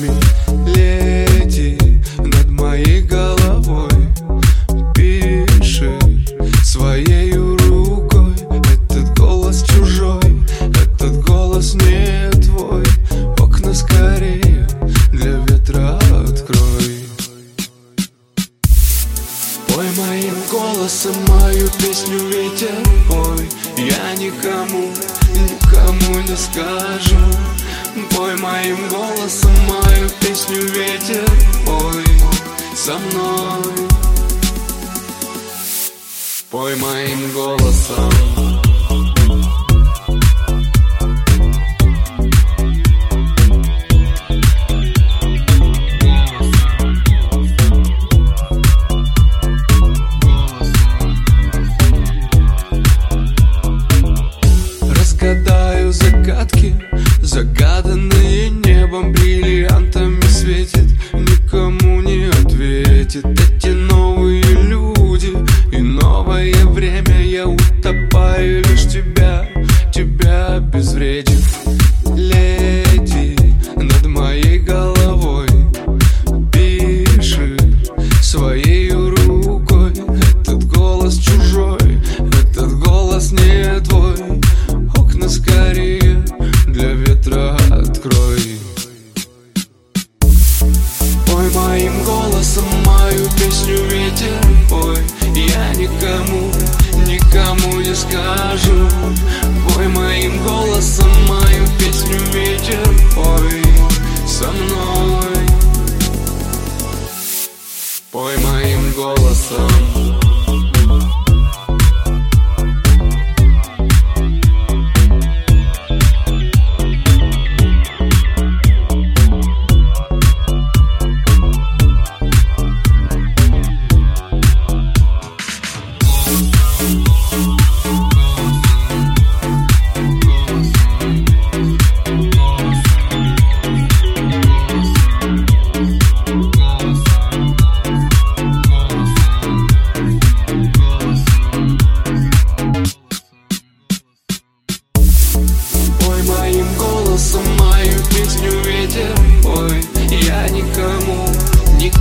нами над моей головой. Пиши своей рукой Этот голос чужой, этот голос не твой. Окна скорее для ветра открой. Пой моим голосом мою песню ветер ой, я никому, никому не скажу. Пой моим голосом мою песню ветер. Пой со мной. Пой моим голосом.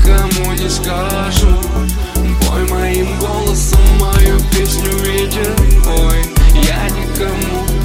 никому не скажу. Пой моим голосом мою песню ветер Пой, я никому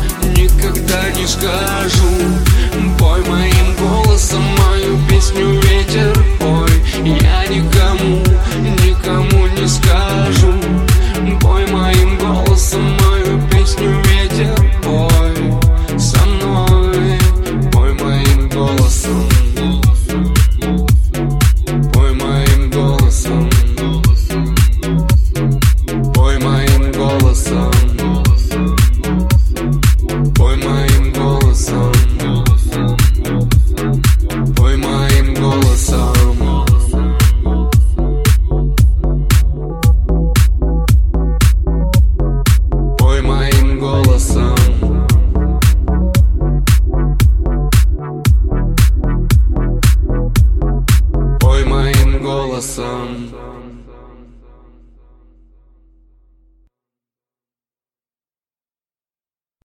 голосом.